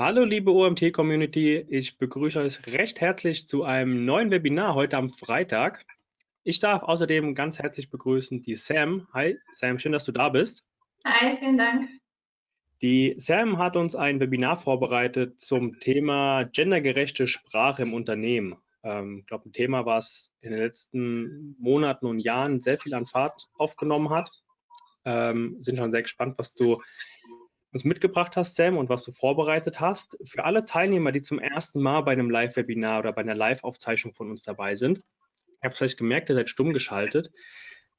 Hallo liebe OMT-Community, ich begrüße euch recht herzlich zu einem neuen Webinar heute am Freitag. Ich darf außerdem ganz herzlich begrüßen die Sam. Hi Sam, schön, dass du da bist. Hi, vielen Dank. Die Sam hat uns ein Webinar vorbereitet zum Thema gendergerechte Sprache im Unternehmen. Ähm, ich glaube, ein Thema, was in den letzten Monaten und Jahren sehr viel an Fahrt aufgenommen hat. Ähm, sind schon sehr gespannt, was du uns mitgebracht hast, Sam, und was du vorbereitet hast. Für alle Teilnehmer, die zum ersten Mal bei einem Live-Webinar oder bei einer Live-Aufzeichnung von uns dabei sind, ihr habt vielleicht gemerkt, ihr seid stumm geschaltet,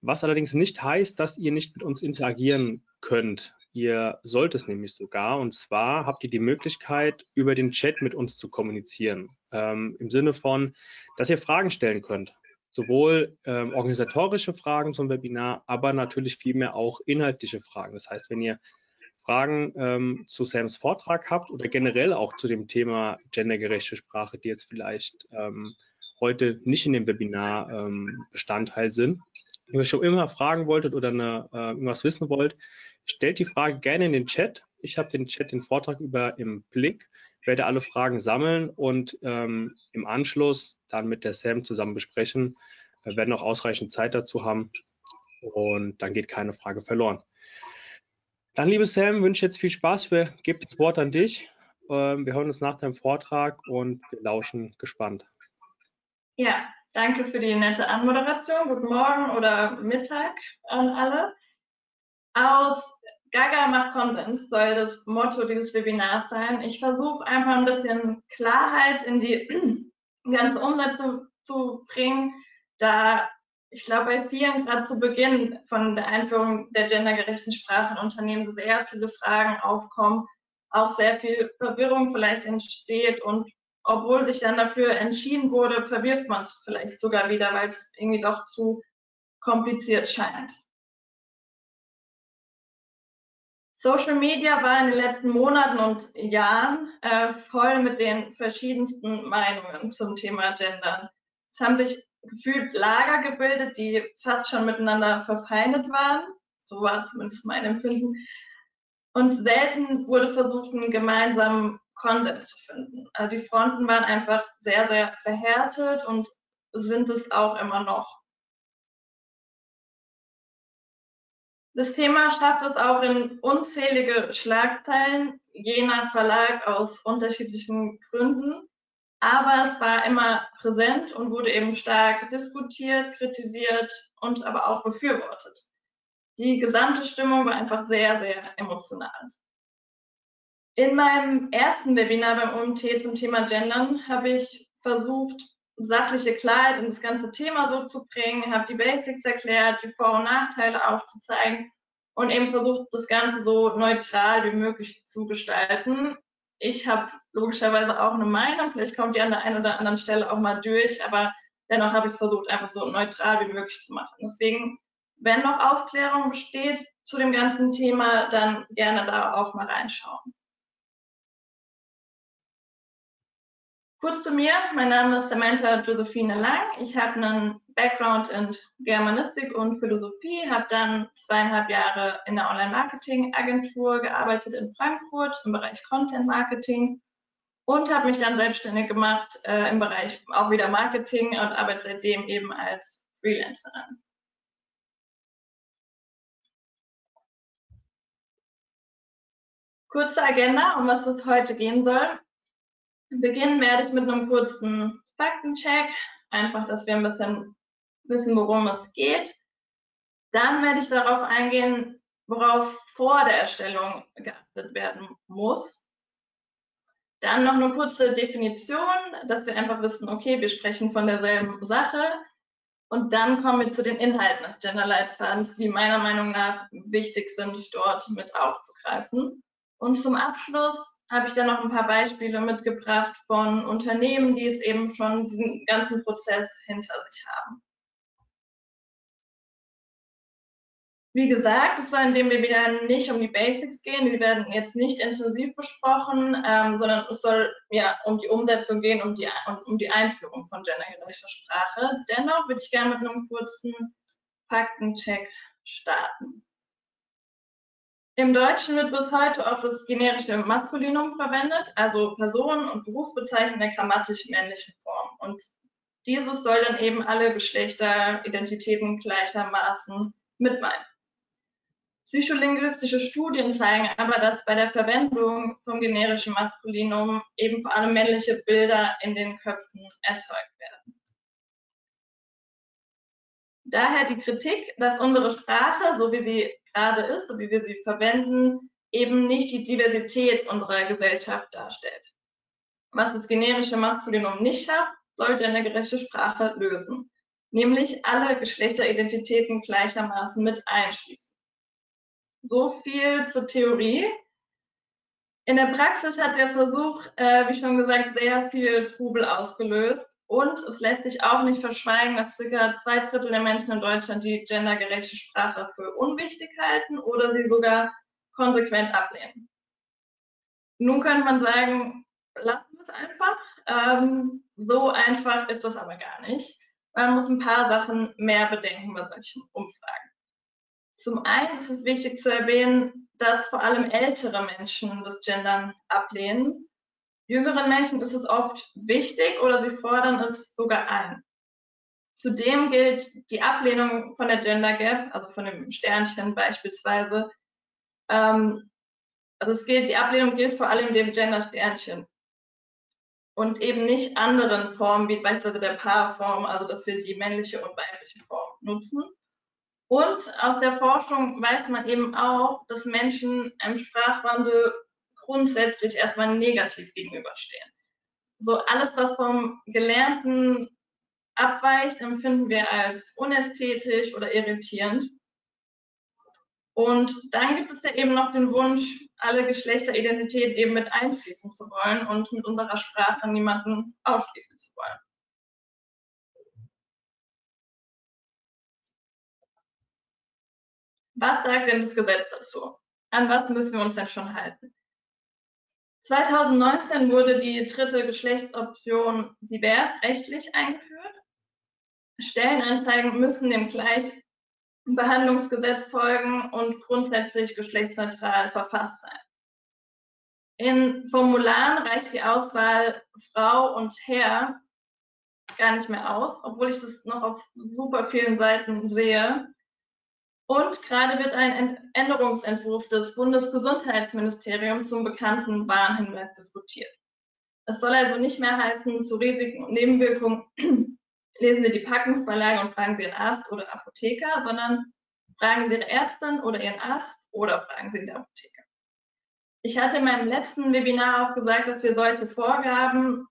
was allerdings nicht heißt, dass ihr nicht mit uns interagieren könnt. Ihr sollt es nämlich sogar. Und zwar habt ihr die Möglichkeit, über den Chat mit uns zu kommunizieren. Ähm, Im Sinne von, dass ihr Fragen stellen könnt. Sowohl ähm, organisatorische Fragen zum Webinar, aber natürlich vielmehr auch inhaltliche Fragen. Das heißt, wenn ihr Fragen ähm, zu Sams Vortrag habt oder generell auch zu dem Thema gendergerechte Sprache, die jetzt vielleicht ähm, heute nicht in dem Webinar ähm, Bestandteil sind. Wenn ihr schon immer fragen wolltet oder eine, äh, irgendwas wissen wollt, stellt die Frage gerne in den Chat. Ich habe den Chat den Vortrag über im Blick, werde alle Fragen sammeln und ähm, im Anschluss dann mit der Sam zusammen besprechen. Wir werden auch ausreichend Zeit dazu haben und dann geht keine Frage verloren. Dann, liebe Sam, wünsche ich jetzt viel Spaß. Wir geben das Wort an dich. Ähm, wir hören uns nach deinem Vortrag und wir lauschen gespannt. Ja, danke für die nette Anmoderation. Guten Morgen oder Mittag an alle. Aus Gaga macht Content soll das Motto dieses Webinars sein. Ich versuche einfach ein bisschen Klarheit in die ganze Umsetzung zu bringen, da ich glaube, bei vielen gerade zu Beginn von der Einführung der gendergerechten Sprache in Unternehmen sehr viele Fragen aufkommen, auch sehr viel Verwirrung vielleicht entsteht und obwohl sich dann dafür entschieden wurde, verwirft man es vielleicht sogar wieder, weil es irgendwie doch zu kompliziert scheint. Social Media war in den letzten Monaten und Jahren äh, voll mit den verschiedensten Meinungen zum Thema Gender. Es haben sich gefühlt Lager gebildet, die fast schon miteinander verfeindet waren. So war zumindest mein Empfinden. Und selten wurde versucht, einen gemeinsamen Konsens zu finden. Also die Fronten waren einfach sehr, sehr verhärtet und sind es auch immer noch. Das Thema schafft es auch in unzählige Schlagzeilen, je nach Verlag aus unterschiedlichen Gründen aber es war immer präsent und wurde eben stark diskutiert, kritisiert und aber auch befürwortet. Die gesamte Stimmung war einfach sehr, sehr emotional. In meinem ersten Webinar beim OMT zum Thema Gendern habe ich versucht, sachliche Klarheit in das ganze Thema so zu bringen, habe die Basics erklärt, die Vor- und Nachteile aufzuzeigen und eben versucht, das Ganze so neutral wie möglich zu gestalten. Ich habe logischerweise auch eine Meinung. Vielleicht kommt die an der einen oder anderen Stelle auch mal durch, aber dennoch habe ich es versucht, einfach so neutral wie möglich zu machen. Deswegen, wenn noch Aufklärung besteht zu dem ganzen Thema, dann gerne da auch mal reinschauen. Kurz zu mir, mein Name ist Samantha Josephine Lang. Ich habe einen Background in Germanistik und Philosophie, habe dann zweieinhalb Jahre in der Online-Marketing-Agentur gearbeitet in Frankfurt im Bereich Content-Marketing und habe mich dann selbstständig gemacht äh, im Bereich auch wieder Marketing und arbeite seitdem eben als Freelancerin. Kurze Agenda, um was es heute gehen soll. Beginnen werde ich mit einem kurzen Faktencheck, einfach, dass wir ein bisschen wissen, worum es geht. Dann werde ich darauf eingehen, worauf vor der Erstellung geachtet werden muss. Dann noch eine kurze Definition, dass wir einfach wissen, okay, wir sprechen von derselben Sache. Und dann kommen wir zu den Inhalten des Gender-Leitfadens, die meiner Meinung nach wichtig sind, dort mit aufzugreifen. Und zum Abschluss habe ich dann noch ein paar Beispiele mitgebracht von Unternehmen, die es eben schon diesen ganzen Prozess hinter sich haben. Wie gesagt, es soll in dem Webinar nicht um die Basics gehen, die werden jetzt nicht intensiv besprochen, ähm, sondern es soll ja um die Umsetzung gehen, um die, um, um die Einführung von gendergerechter Sprache. Dennoch würde ich gerne mit einem kurzen Faktencheck starten. Im Deutschen wird bis heute oft das generische Maskulinum verwendet, also Personen und Berufsbezeichnungen der grammatisch männlichen Form. Und dieses soll dann eben alle Geschlechteridentitäten gleichermaßen mitmeinen. Psycholinguistische Studien zeigen aber, dass bei der Verwendung vom generischen Maskulinum eben vor allem männliche Bilder in den Köpfen erzeugt werden. Daher die Kritik, dass unsere Sprache, so wie sie gerade ist, so wie wir sie verwenden, eben nicht die Diversität unserer Gesellschaft darstellt. Was das generische Maskulinum nicht schafft, sollte eine gerechte Sprache lösen, nämlich alle Geschlechteridentitäten gleichermaßen mit einschließen. So viel zur Theorie. In der Praxis hat der Versuch, äh, wie schon gesagt, sehr viel Trubel ausgelöst. Und es lässt sich auch nicht verschweigen, dass circa zwei Drittel der Menschen in Deutschland die gendergerechte Sprache für unwichtig halten oder sie sogar konsequent ablehnen. Nun könnte man sagen, lassen wir es einfach. Ähm, so einfach ist das aber gar nicht. Man muss ein paar Sachen mehr bedenken bei solchen Umfragen. Zum einen ist es wichtig zu erwähnen, dass vor allem ältere Menschen das Gendern ablehnen. Jüngeren Menschen ist es oft wichtig oder sie fordern es sogar ein. Zudem gilt die Ablehnung von der Gender Gap, also von dem Sternchen beispielsweise, ähm, also es gilt, die Ablehnung gilt vor allem dem Gender Sternchen und eben nicht anderen Formen, wie beispielsweise der Paarform, also dass wir die männliche und weibliche Form nutzen. Und aus der Forschung weiß man eben auch, dass Menschen einem Sprachwandel grundsätzlich erstmal negativ gegenüberstehen. So alles, was vom Gelernten abweicht, empfinden wir als unästhetisch oder irritierend. Und dann gibt es ja eben noch den Wunsch, alle Geschlechteridentität eben mit einfließen zu wollen und mit unserer Sprache niemanden ausschließen zu wollen. Was sagt denn das Gesetz dazu? An was müssen wir uns denn schon halten? 2019 wurde die dritte Geschlechtsoption divers rechtlich eingeführt. Stellenanzeigen müssen dem Gleichbehandlungsgesetz folgen und grundsätzlich geschlechtsneutral verfasst sein. In Formularen reicht die Auswahl Frau und Herr gar nicht mehr aus, obwohl ich das noch auf super vielen Seiten sehe. Und gerade wird ein Änderungsentwurf des Bundesgesundheitsministeriums zum bekannten Warnhinweis diskutiert. Es soll also nicht mehr heißen, zu Risiken und Nebenwirkungen lesen Sie die Packungsbeilage und fragen Sie Ihren Arzt oder Apotheker, sondern fragen Sie Ihre Ärztin oder Ihren Arzt oder fragen Sie den Apotheker. Ich hatte in meinem letzten Webinar auch gesagt, dass wir solche Vorgaben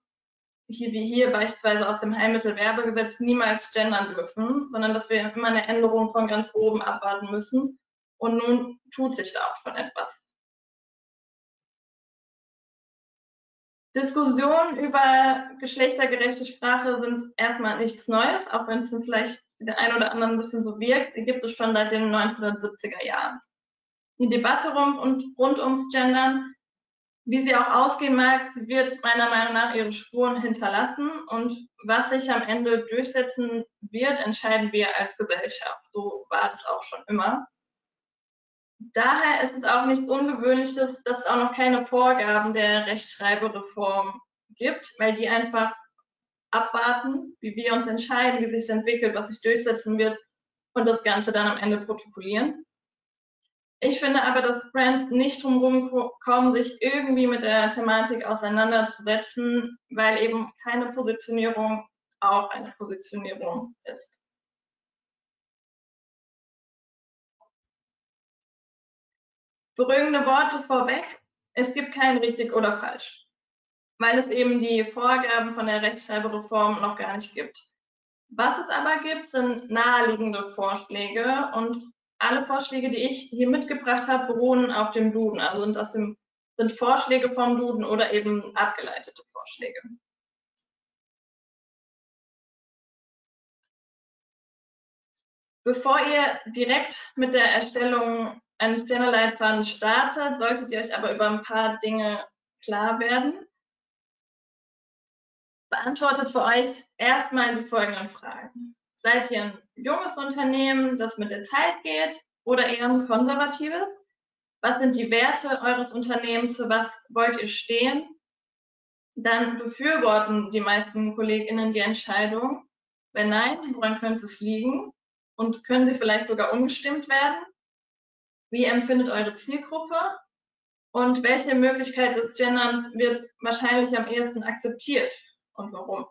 hier wie hier beispielsweise aus dem Heilmittelwerbegesetz niemals gendern dürfen, sondern dass wir immer eine Änderung von ganz oben abwarten müssen. Und nun tut sich da auch schon etwas. Diskussionen über geschlechtergerechte Sprache sind erstmal nichts Neues, auch wenn es vielleicht der ein oder anderen ein bisschen so wirkt, die gibt es schon seit den 1970er Jahren. Die Debatte rund, rund ums Gendern wie sie auch ausgehen mag, sie wird meiner Meinung nach ihre Spuren hinterlassen und was sich am Ende durchsetzen wird, entscheiden wir als Gesellschaft. So war es auch schon immer. Daher ist es auch nicht ungewöhnlich, dass, dass es auch noch keine Vorgaben der Rechtschreibereform gibt, weil die einfach abwarten, wie wir uns entscheiden, wie sich entwickelt, was sich durchsetzen wird und das Ganze dann am Ende protokollieren. Ich finde aber, dass Brands nicht drumherum kommen, sich irgendwie mit der Thematik auseinanderzusetzen, weil eben keine Positionierung auch eine Positionierung ist. Beruhigende Worte vorweg. Es gibt kein richtig oder falsch, weil es eben die Vorgaben von der Rechtschreibereform noch gar nicht gibt. Was es aber gibt, sind naheliegende Vorschläge und alle Vorschläge, die ich hier mitgebracht habe, beruhen auf dem Duden. Also sind das sind Vorschläge vom Duden oder eben abgeleitete Vorschläge. Bevor ihr direkt mit der Erstellung eines Genderleitfadens startet, solltet ihr euch aber über ein paar Dinge klar werden. Beantwortet für euch erstmal die folgenden Fragen. Seid ihr ein junges Unternehmen, das mit der Zeit geht oder eher ein konservatives? was sind die Werte eures Unternehmens, für was wollt ihr stehen, dann befürworten die meisten KollegInnen die Entscheidung. Wenn nein, woran könnte es liegen? Und können sie vielleicht sogar umgestimmt werden? Wie empfindet eure Zielgruppe? Und welche Möglichkeit des Genderns wird wahrscheinlich am ehesten akzeptiert und warum?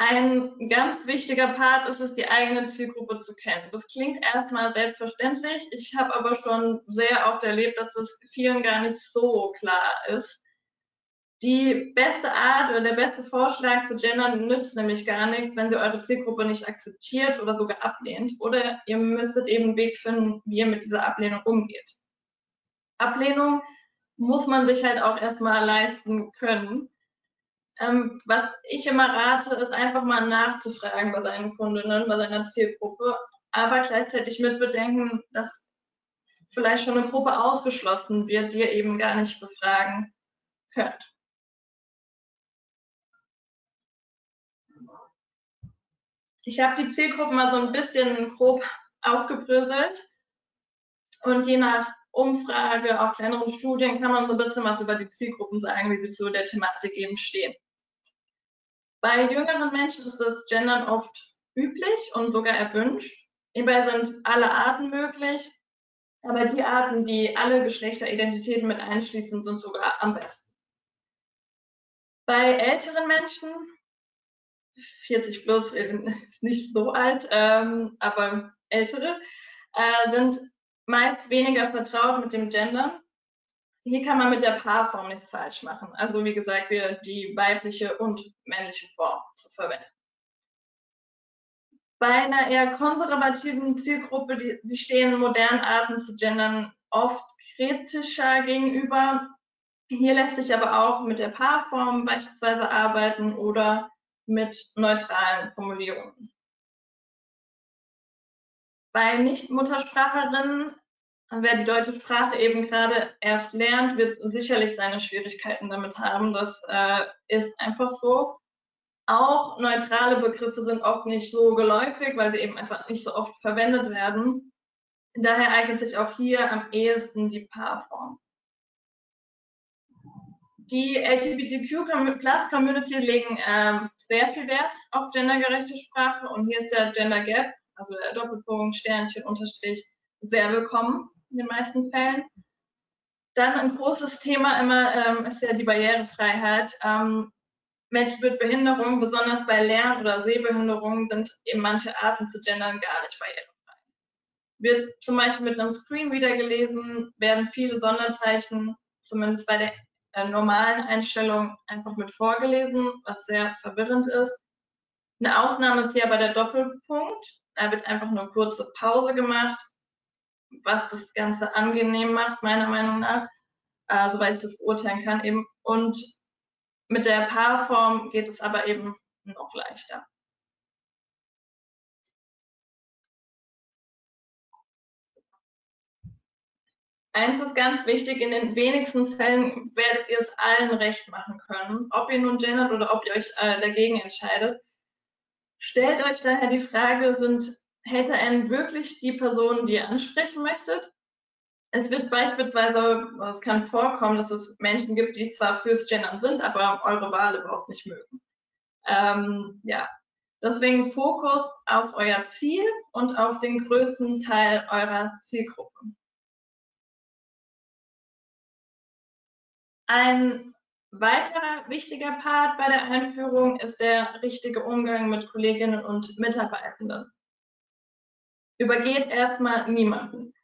Ein ganz wichtiger Part ist es, die eigene Zielgruppe zu kennen. Das klingt erstmal selbstverständlich. Ich habe aber schon sehr oft erlebt, dass es vielen gar nicht so klar ist. Die beste Art oder der beste Vorschlag zu gendern nützt nämlich gar nichts, wenn ihr eure Zielgruppe nicht akzeptiert oder sogar ablehnt. Oder ihr müsstet eben einen Weg finden, wie ihr mit dieser Ablehnung umgeht. Ablehnung muss man sich halt auch erstmal leisten können. Ähm, was ich immer rate, ist einfach mal nachzufragen bei seinen Kundinnen, bei seiner Zielgruppe, aber gleichzeitig mit bedenken, dass vielleicht schon eine Gruppe ausgeschlossen wird, die ihr eben gar nicht befragen könnt. Ich habe die Zielgruppen mal so ein bisschen grob aufgebröselt und je nach Umfrage, auch kleineren Studien, kann man so ein bisschen was über die Zielgruppen sagen, wie sie zu der Thematik eben stehen. Bei jüngeren Menschen ist das Gendern oft üblich und sogar erwünscht. Hierbei sind alle Arten möglich, aber die Arten, die alle Geschlechteridentitäten mit einschließen, sind sogar am besten. Bei älteren Menschen, 40 plus ist nicht so alt, ähm, aber ältere, äh, sind meist weniger vertraut mit dem Gendern hier kann man mit der Paarform nichts falsch machen. Also wie gesagt, wir die weibliche und männliche Form zu verwenden. Bei einer eher konservativen Zielgruppe, die, die stehen modernen Arten zu gendern oft kritischer gegenüber. Hier lässt sich aber auch mit der Paarform beispielsweise arbeiten oder mit neutralen Formulierungen. Bei Nicht-Mutterspracherinnen wer die deutsche Sprache eben gerade erst lernt, wird sicherlich seine Schwierigkeiten damit haben. Das äh, ist einfach so. Auch neutrale Begriffe sind oft nicht so geläufig, weil sie eben einfach nicht so oft verwendet werden. Daher eignet sich auch hier am ehesten die Paarform. Die LGBTQ-Plus-Community legen äh, sehr viel Wert auf gendergerechte Sprache und hier ist der Gender Gap, also der Doppelpunkt, Sternchen, Unterstrich, sehr willkommen in den meisten Fällen. Dann ein großes Thema immer ähm, ist ja die Barrierefreiheit. Ähm, Menschen mit Behinderung, besonders bei Lern- oder Sehbehinderungen, sind eben manche Arten zu gendern gar nicht barrierefrei. Wird zum Beispiel mit einem Screenreader gelesen, werden viele Sonderzeichen, zumindest bei der äh, normalen Einstellung, einfach mit vorgelesen, was sehr verwirrend ist. Eine Ausnahme ist hier bei der Doppelpunkt. Da wird einfach nur kurze Pause gemacht was das Ganze angenehm macht, meiner Meinung nach, äh, soweit ich das beurteilen kann eben. Und mit der Paarform geht es aber eben noch leichter. Eins ist ganz wichtig, in den wenigsten Fällen werdet ihr es allen recht machen können, ob ihr nun gendert oder ob ihr euch äh, dagegen entscheidet. Stellt euch daher die Frage, sind hätte einen wirklich die Person, die ihr ansprechen möchtet. Es wird beispielsweise, es kann vorkommen, dass es Menschen gibt, die zwar fürs Gendern sind, aber eure Wahl überhaupt nicht mögen. Ähm, ja, deswegen Fokus auf euer Ziel und auf den größten Teil eurer Zielgruppe. Ein weiterer wichtiger Part bei der Einführung ist der richtige Umgang mit Kolleginnen und Mitarbeitenden übergeht erstmal niemanden.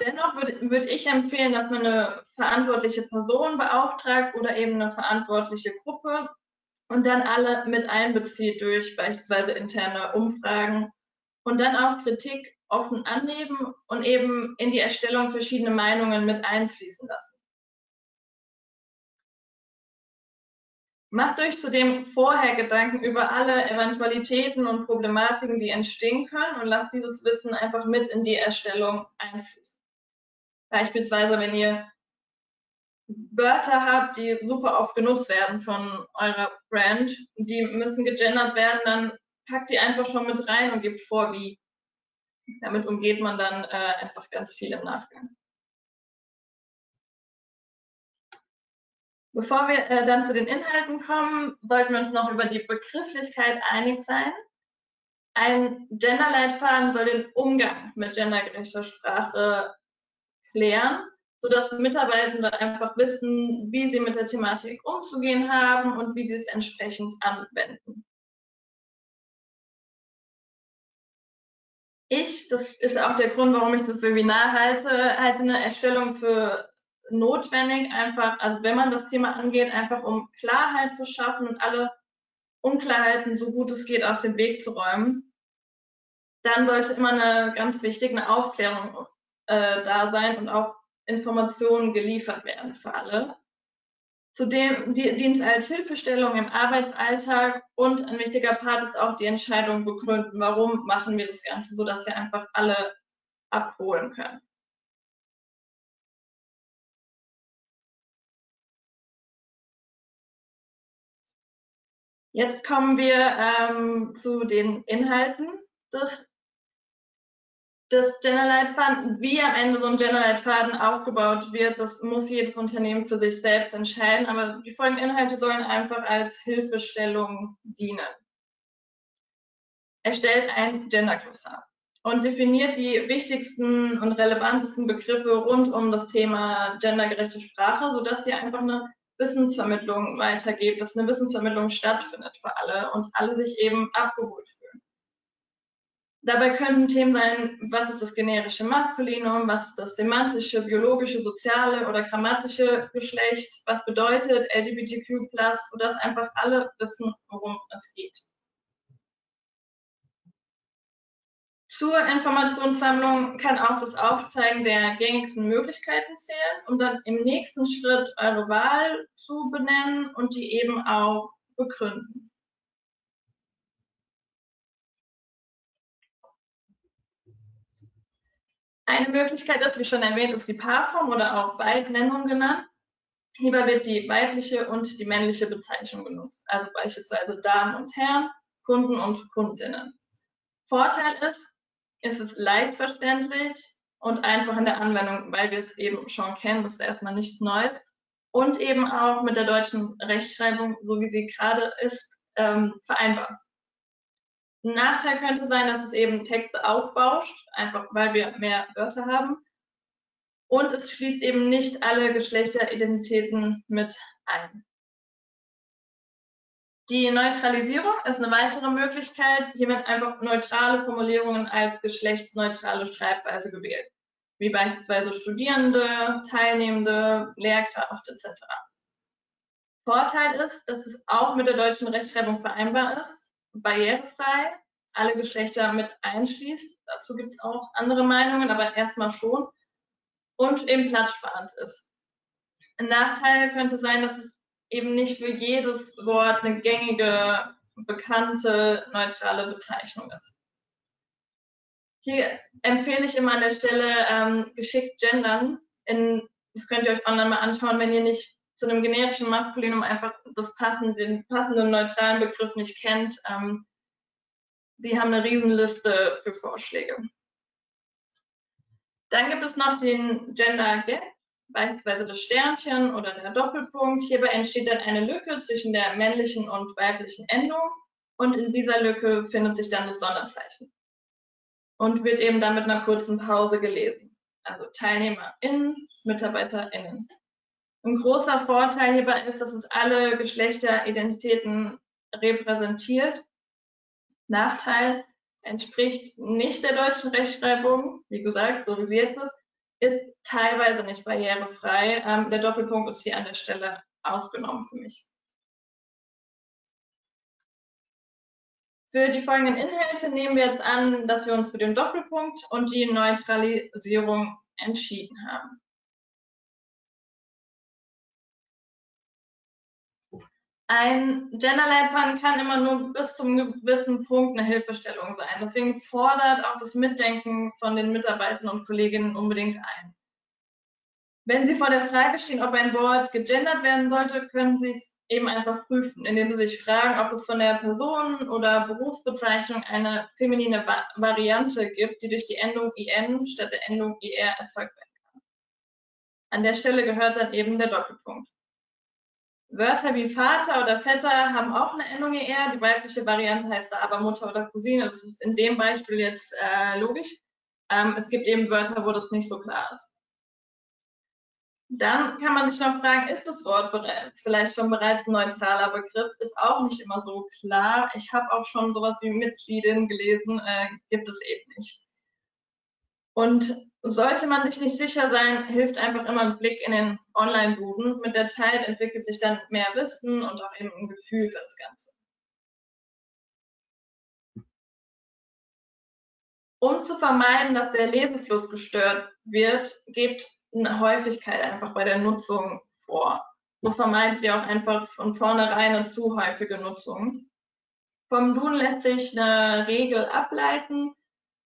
Dennoch würde würd ich empfehlen, dass man eine verantwortliche Person beauftragt oder eben eine verantwortliche Gruppe und dann alle mit einbezieht durch beispielsweise interne Umfragen und dann auch Kritik offen annehmen und eben in die Erstellung verschiedene Meinungen mit einfließen lassen. Macht euch zudem vorher Gedanken über alle Eventualitäten und Problematiken, die entstehen können und lasst dieses Wissen einfach mit in die Erstellung einfließen. Beispielsweise, wenn ihr Wörter habt, die super oft genutzt werden von eurer Brand, die müssen gegendert werden, dann packt die einfach schon mit rein und gebt vor, wie. Damit umgeht man dann äh, einfach ganz viel im Nachgang. Bevor wir äh, dann zu den Inhalten kommen, sollten wir uns noch über die Begrifflichkeit einig sein. Ein Genderleitfaden soll den Umgang mit gendergerechter Sprache klären, sodass Mitarbeitende einfach wissen, wie sie mit der Thematik umzugehen haben und wie sie es entsprechend anwenden. Ich, das ist auch der Grund, warum ich das Webinar halte, halte eine Erstellung für notwendig, einfach, also wenn man das Thema angeht, einfach um Klarheit zu schaffen und alle Unklarheiten so gut es geht aus dem Weg zu räumen. Dann sollte immer eine ganz wichtige Aufklärung äh, da sein und auch Informationen geliefert werden für alle. Zudem dient es als Hilfestellung im Arbeitsalltag und ein wichtiger Part ist auch die Entscheidung begründen, warum machen wir das Ganze, so dass wir einfach alle abholen können. Jetzt kommen wir ähm, zu den Inhalten des, des Generalleitfaden. Wie am Ende so ein Generalleitfaden aufgebaut wird, das muss jedes Unternehmen für sich selbst entscheiden. Aber die folgenden Inhalte sollen einfach als Hilfestellung dienen. Erstellt ein Gendercluster und definiert die wichtigsten und relevantesten Begriffe rund um das Thema gendergerechte Sprache, sodass ihr einfach eine Wissensvermittlung weitergeht, dass eine Wissensvermittlung stattfindet für alle und alle sich eben abgeholt fühlen. Dabei könnten Themen sein, was ist das generische Maskulinum, was ist das semantische, biologische, soziale oder grammatische Geschlecht, was bedeutet LGBTQ+, sodass einfach alle wissen, worum es geht. Zur Informationssammlung kann auch das Aufzeigen der gängigsten Möglichkeiten zählen, um dann im nächsten Schritt eure Wahl zu benennen und die eben auch begründen. Eine Möglichkeit ist, wie schon erwähnt, ist die Paarform oder auch Beidnennung genannt. Hierbei wird die weibliche und die männliche Bezeichnung genutzt, also beispielsweise Damen und Herren, Kunden und Kundinnen. Vorteil ist, ist es leicht verständlich und einfach in der Anwendung, weil wir es eben schon kennen, das ist erstmal nichts Neues. Und eben auch mit der deutschen Rechtschreibung, so wie sie gerade ist, ähm, vereinbar. Ein Nachteil könnte sein, dass es eben Texte aufbauscht, einfach weil wir mehr Wörter haben. Und es schließt eben nicht alle Geschlechteridentitäten mit ein. Die Neutralisierung ist eine weitere Möglichkeit. Hier werden einfach neutrale Formulierungen als geschlechtsneutrale Schreibweise gewählt, wie beispielsweise Studierende, Teilnehmende, Lehrkraft etc. Vorteil ist, dass es auch mit der deutschen Rechtschreibung vereinbar ist, barrierefrei, alle Geschlechter mit einschließt. Dazu gibt es auch andere Meinungen, aber erstmal schon. Und eben platzsparend ist. Ein Nachteil könnte sein, dass es eben nicht für jedes Wort eine gängige, bekannte, neutrale Bezeichnung ist. Hier empfehle ich immer an der Stelle ähm, geschickt gendern. In, das könnt ihr euch online mal anschauen, wenn ihr nicht zu einem generischen Maskulinum einfach das passende, den passenden neutralen Begriff nicht kennt. Ähm, die haben eine Riesenliste für Vorschläge. Dann gibt es noch den Gender Gap beispielsweise das Sternchen oder der Doppelpunkt. Hierbei entsteht dann eine Lücke zwischen der männlichen und weiblichen Endung und in dieser Lücke findet sich dann das Sonderzeichen und wird eben dann mit einer kurzen Pause gelesen. Also TeilnehmerInnen, MitarbeiterInnen. Ein großer Vorteil hierbei ist, dass es alle Geschlechteridentitäten repräsentiert. Nachteil entspricht nicht der deutschen Rechtschreibung, wie gesagt, so wie sie jetzt ist, ist teilweise nicht barrierefrei. Ähm, der Doppelpunkt ist hier an der Stelle ausgenommen für mich. Für die folgenden Inhalte nehmen wir jetzt an, dass wir uns für den Doppelpunkt und die Neutralisierung entschieden haben. Ein Genderleitfaden kann immer nur bis zum gewissen Punkt eine Hilfestellung sein. Deswegen fordert auch das Mitdenken von den Mitarbeitern und Kolleginnen unbedingt ein. Wenn Sie vor der Frage stehen, ob ein Wort gegendert werden sollte, können Sie es eben einfach prüfen, indem sie sich fragen, ob es von der Person oder Berufsbezeichnung eine feminine Va Variante gibt, die durch die Endung IN statt der Endung IR erzeugt werden kann. An der Stelle gehört dann eben der Doppelpunkt. Wörter wie Vater oder Vetter haben auch eine Endung ER. Die weibliche Variante heißt da aber Mutter oder Cousine. Das ist in dem Beispiel jetzt äh, logisch. Ähm, es gibt eben Wörter, wo das nicht so klar ist. Dann kann man sich noch fragen, ist das Wort vielleicht schon bereits ein neutraler Begriff? Ist auch nicht immer so klar. Ich habe auch schon sowas wie Mitgliedin gelesen, äh, gibt es eben nicht. Und sollte man sich nicht sicher sein, hilft einfach immer ein Blick in den Online-Duden. Mit der Zeit entwickelt sich dann mehr Wissen und auch eben ein Gefühl für das Ganze. Um zu vermeiden, dass der Lesefluss gestört wird, gebt Häufigkeit einfach bei der Nutzung vor. So vermeidet ihr auch einfach von vornherein eine zu häufige Nutzung. Vom Duden lässt sich eine Regel ableiten,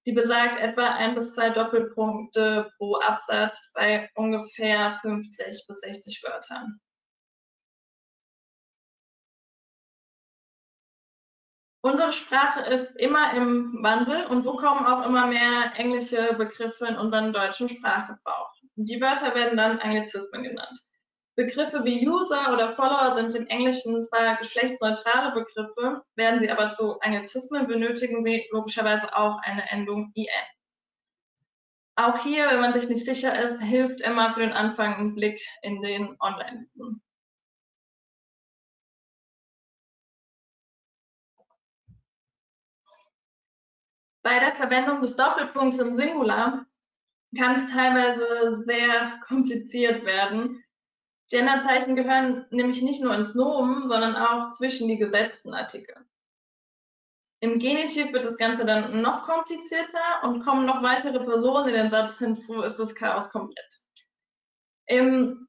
die besagt etwa ein bis zwei Doppelpunkte pro Absatz bei ungefähr 50 bis 60 Wörtern. Unsere Sprache ist immer im Wandel und so kommen auch immer mehr englische Begriffe in unseren deutschen Sprachgebrauch. Die Wörter werden dann Anglizismen genannt. Begriffe wie User oder Follower sind im Englischen zwar geschlechtsneutrale Begriffe, werden sie aber zu Anglizismen, benötigen sie logischerweise auch eine Endung IN. Auch hier, wenn man sich nicht sicher ist, hilft immer für den Anfang ein Blick in den Online-Duden. Bei der Verwendung des Doppelpunkts im Singular kann es teilweise sehr kompliziert werden. Genderzeichen gehören nämlich nicht nur ins Nomen, sondern auch zwischen die gesetzten Artikel. Im Genitiv wird das Ganze dann noch komplizierter und kommen noch weitere Personen in den Satz hinzu, ist das Chaos komplett. Im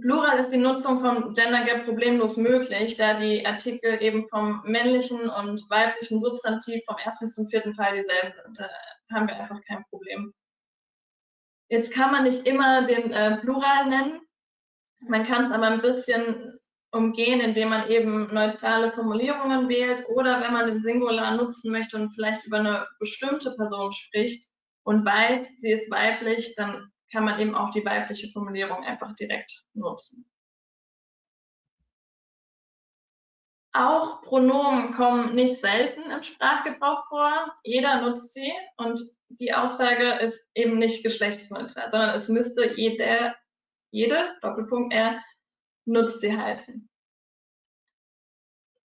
Plural ist die Nutzung vom Gender Gap problemlos möglich, da die Artikel eben vom männlichen und weiblichen Substantiv vom ersten bis zum vierten Fall dieselben sind. Da haben wir einfach kein Problem. Jetzt kann man nicht immer den äh, Plural nennen. Man kann es aber ein bisschen umgehen, indem man eben neutrale Formulierungen wählt oder wenn man den Singular nutzen möchte und vielleicht über eine bestimmte Person spricht und weiß, sie ist weiblich, dann kann man eben auch die weibliche Formulierung einfach direkt nutzen. Auch Pronomen kommen nicht selten im Sprachgebrauch vor. Jeder nutzt sie und die Aussage ist eben nicht geschlechtsneutral, sondern es müsste jeder, jede, Doppelpunkt R, nutzt sie heißen.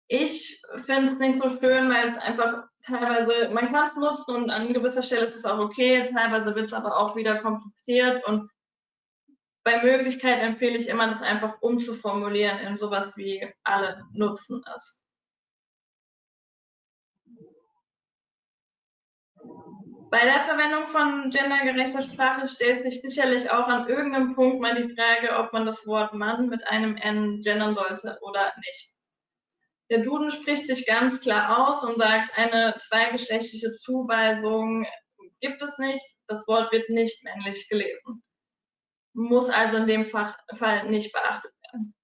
Ich finde es nicht so schön, weil es einfach teilweise, man kann es nutzen und an gewisser Stelle ist es auch okay, teilweise wird es aber auch wieder kompliziert und bei Möglichkeit empfehle ich immer, das einfach umzuformulieren in sowas wie alle nutzen es. Bei der Verwendung von gendergerechter Sprache stellt sich sicherlich auch an irgendeinem Punkt mal die Frage, ob man das Wort Mann mit einem N gendern sollte oder nicht. Der Duden spricht sich ganz klar aus und sagt, eine zweigeschlechtliche Zuweisung gibt es nicht. Das Wort wird nicht männlich gelesen muss also in dem Fall nicht beachtet werden.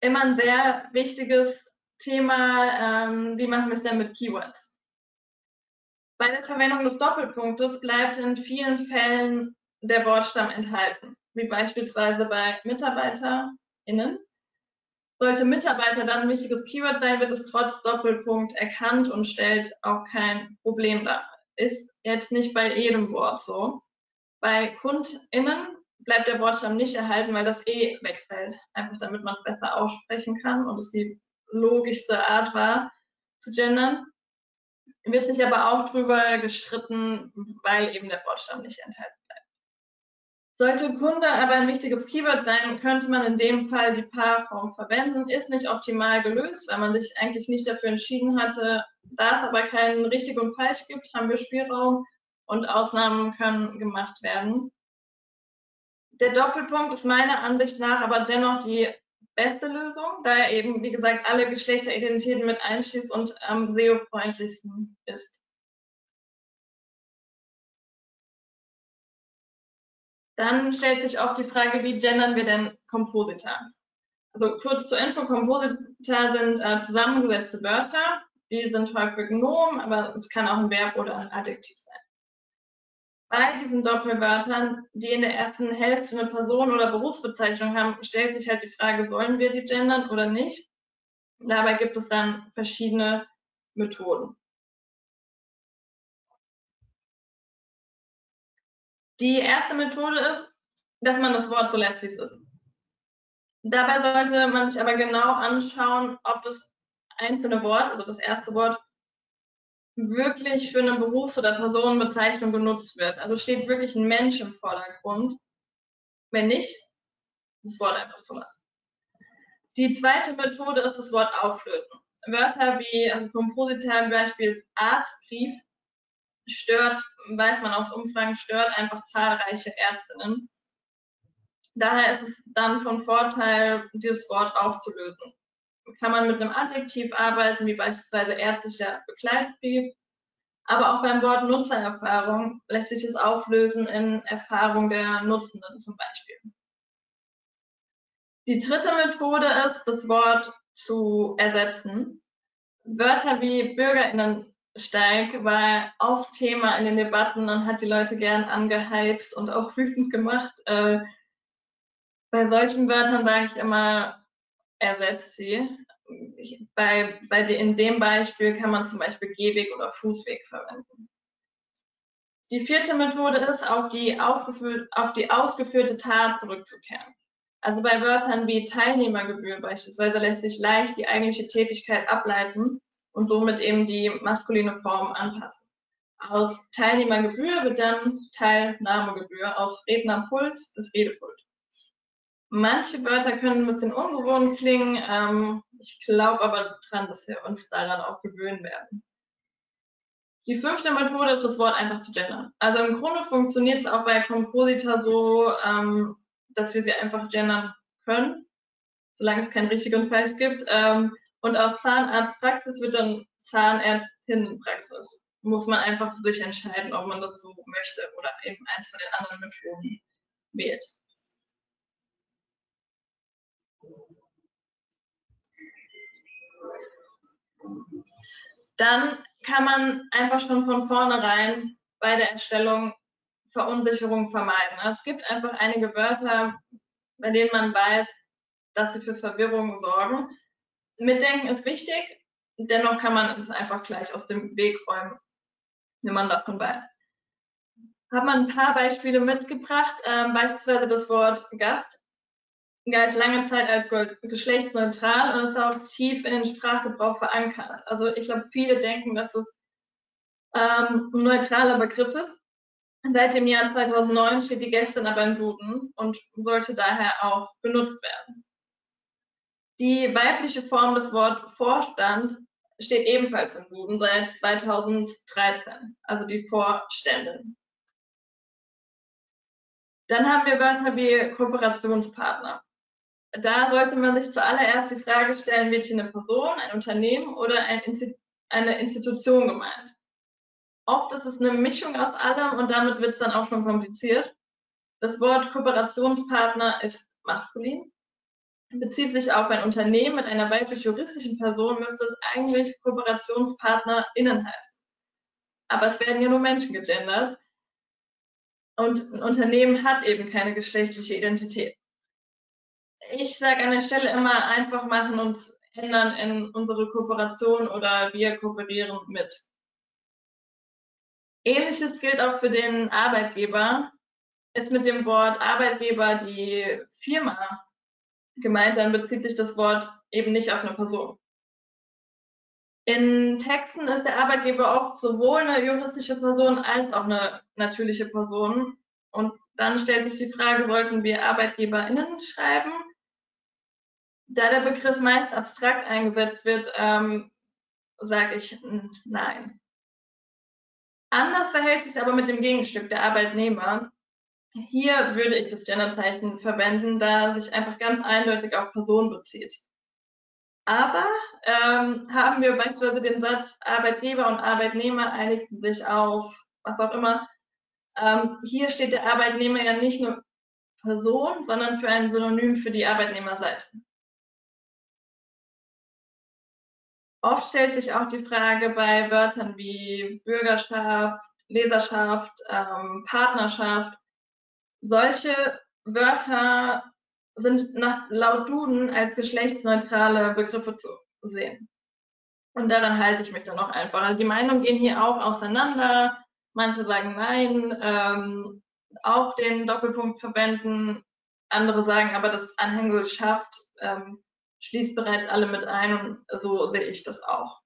Immer ein sehr wichtiges Thema, ähm, wie machen wir es denn mit Keywords? Bei der Verwendung des Doppelpunktes bleibt in vielen Fällen der Wortstamm enthalten, wie beispielsweise bei MitarbeiterInnen. Sollte Mitarbeiter dann ein wichtiges Keyword sein, wird es trotz Doppelpunkt erkannt und stellt auch kein Problem dar ist jetzt nicht bei jedem Wort so. Bei KundInnen bleibt der Wortstamm nicht erhalten, weil das E wegfällt. Einfach damit man es besser aussprechen kann und es die logischste Art war zu gendern. Wird sich aber auch drüber gestritten, weil eben der Wortstamm nicht enthalten bleibt. Sollte Kunde aber ein wichtiges Keyword sein, könnte man in dem Fall die Paarform verwenden. Ist nicht optimal gelöst, weil man sich eigentlich nicht dafür entschieden hatte, da es aber kein richtig und falsch gibt, haben wir Spielraum und Ausnahmen können gemacht werden. Der Doppelpunkt ist meiner Ansicht nach aber dennoch die beste Lösung, da er eben, wie gesagt, alle Geschlechteridentitäten mit einschließt und am SEO-freundlichsten ist. Dann stellt sich auch die Frage, wie gendern wir denn Komposita? Also kurz zur Info, Komposita sind äh, zusammengesetzte Wörter. Die sind häufig Nomen, aber es kann auch ein Verb oder ein Adjektiv sein. Bei diesen Doppelwörtern, die in der ersten Hälfte eine Person- oder Berufsbezeichnung haben, stellt sich halt die Frage, sollen wir die gendern oder nicht? Dabei gibt es dann verschiedene Methoden. Die erste Methode ist, dass man das Wort so lässt, wie es ist. Dabei sollte man sich aber genau anschauen, ob das einzelne Wort, also das erste Wort, wirklich für eine Berufs- oder Personenbezeichnung genutzt wird. Also steht wirklich ein Mensch im Vordergrund. Wenn nicht, das Wort einfach so lassen. Die zweite Methode ist das Wort auflösen. Wörter wie Kompositor, Beispiel Arztbrief, stört, weiß man aus Umfragen, stört einfach zahlreiche Ärztinnen. Daher ist es dann von Vorteil, dieses Wort aufzulösen. Kann man mit einem Adjektiv arbeiten, wie beispielsweise ärztlicher Begleitbrief, aber auch beim Wort Nutzererfahrung lässt sich es auflösen in Erfahrung der Nutzenden zum Beispiel. Die dritte Methode ist, das Wort zu ersetzen. Wörter wie BürgerInnen stark, war oft Thema in den Debatten und hat die Leute gern angeheizt und auch wütend gemacht. Äh, bei solchen Wörtern sage ich immer, ersetzt sie. Bei, bei in dem Beispiel kann man zum Beispiel Gehweg oder Fußweg verwenden. Die vierte Methode ist, auf die, auf die ausgeführte Tat zurückzukehren. Also bei Wörtern wie Teilnehmergebühr beispielsweise lässt sich leicht die eigentliche Tätigkeit ableiten und somit eben die maskuline Form anpassen. Aus Teilnehmergebühr wird dann Teilnahmegebühr, aus Rednerpult das Redepult. Manche Wörter können ein bisschen ungewohnt klingen. Ähm, ich glaube aber dran, dass wir uns daran auch gewöhnen werden. Die fünfte Methode ist, das Wort einfach zu gendern. Also im Grunde funktioniert es auch bei Komposita so, ähm, dass wir sie einfach gendern können, solange es kein richtig und falsch gibt. Ähm, und aus Zahnarztpraxis wird dann Zahnärztinnenpraxis. Muss man einfach für sich entscheiden, ob man das so möchte oder eben eins von den anderen Methoden wählt. Dann kann man einfach schon von vornherein bei der Erstellung Verunsicherung vermeiden. Es gibt einfach einige Wörter, bei denen man weiß, dass sie für Verwirrung sorgen. Mitdenken ist wichtig, dennoch kann man es einfach gleich aus dem Weg räumen, wenn man davon weiß. Hat man ein paar Beispiele mitgebracht, ähm, beispielsweise das Wort Gast galt lange Zeit als geschlechtsneutral und ist auch tief in den Sprachgebrauch verankert. Also ich glaube, viele denken, dass es ähm, ein neutraler Begriff ist. Seit dem Jahr 2009 steht die Gästin aber im Duden und sollte daher auch benutzt werden. Die weibliche Form des Wort Vorstand steht ebenfalls im Duden seit 2013, also die Vorständin. Dann haben wir Wörter wie Kooperationspartner. Da sollte man sich zuallererst die Frage stellen, wird hier eine Person, ein Unternehmen oder ein Insti eine Institution gemeint? Oft ist es eine Mischung aus allem und damit wird es dann auch schon kompliziert. Das Wort Kooperationspartner ist maskulin bezieht sich auf ein Unternehmen mit einer weiblich juristischen Person, müsste es eigentlich KooperationspartnerInnen heißen. Aber es werden ja nur Menschen gegendert. Und ein Unternehmen hat eben keine geschlechtliche Identität. Ich sage an der Stelle immer einfach machen und ändern in unsere Kooperation oder wir kooperieren mit. Ähnliches gilt auch für den Arbeitgeber. Ist mit dem Wort Arbeitgeber die Firma gemeint, dann bezieht sich das Wort eben nicht auf eine Person. In Texten ist der Arbeitgeber oft sowohl eine juristische Person als auch eine natürliche Person. Und dann stellt sich die Frage, sollten wir ArbeitgeberInnen schreiben? Da der Begriff meist abstrakt eingesetzt wird, ähm, sage ich nein. Anders verhält sich aber mit dem Gegenstück der Arbeitnehmer. Hier würde ich das Genderzeichen verwenden, da sich einfach ganz eindeutig auf Person bezieht. Aber ähm, haben wir beispielsweise den Satz, Arbeitgeber und Arbeitnehmer einigten sich auf was auch immer, Ähm, hier steht der Arbeitnehmer ja nicht nur Person, sondern für ein Synonym für die Arbeitnehmerseite. Oft stellt sich auch die Frage bei Wörtern wie Bürgerschaft, Leserschaft, ähm, Partnerschaft. Solche Wörter sind nach, laut Duden als geschlechtsneutrale Begriffe zu sehen. Und daran halte ich mich dann auch einfach. Also die Meinungen gehen hier auch auseinander. Manche sagen nein, ähm, auch den Doppelpunkt verwenden. Andere sagen aber, das Anhängsel schafft, ähm, schließt bereits alle mit ein und so sehe ich das auch.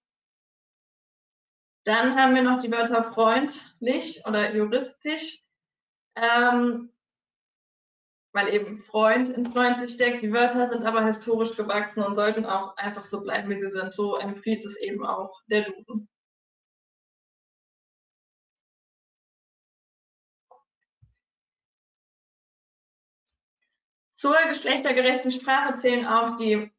Dann haben wir noch die Wörter freundlich oder juristisch. Ähm, weil eben Freund in freundlich steckt. Die Wörter sind aber historisch gewachsen und sollten auch einfach so bleiben, wie sie sind. So empfiehlt es eben auch der Duden. Zur geschlechtergerechten Sprache zählen auch die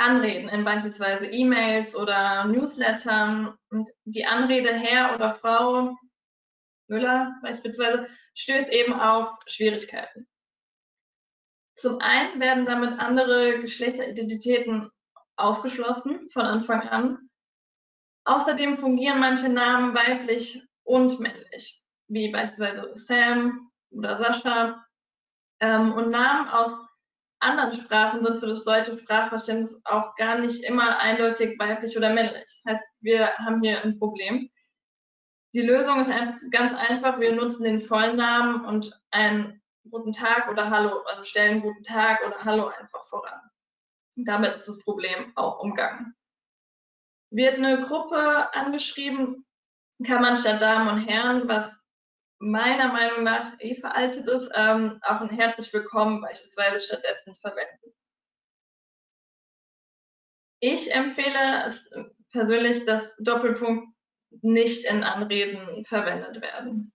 Anreden in beispielsweise E-Mails oder Newslettern. Und die Anrede Herr oder Frau Müller beispielsweise stößt eben auf Schwierigkeiten. Zum einen werden damit andere Geschlechteridentitäten ausgeschlossen von Anfang an. Außerdem fungieren manche Namen weiblich und männlich, wie beispielsweise Sam oder Sascha. Ähm, und Namen aus anderen Sprachen sind für das deutsche Sprachverständnis auch gar nicht immer eindeutig weiblich oder männlich. Das heißt, wir haben hier ein Problem. Die Lösung ist ganz einfach. Wir nutzen den Vollnamen und ein Guten Tag oder Hallo, also stellen Guten Tag oder Hallo einfach voran. Damit ist das Problem auch umgangen. Wird eine Gruppe angeschrieben, kann man statt Damen und Herren, was meiner Meinung nach eh veraltet ist, ähm, auch ein herzlich willkommen beispielsweise stattdessen verwenden. Ich empfehle es persönlich, dass Doppelpunkt nicht in Anreden verwendet werden.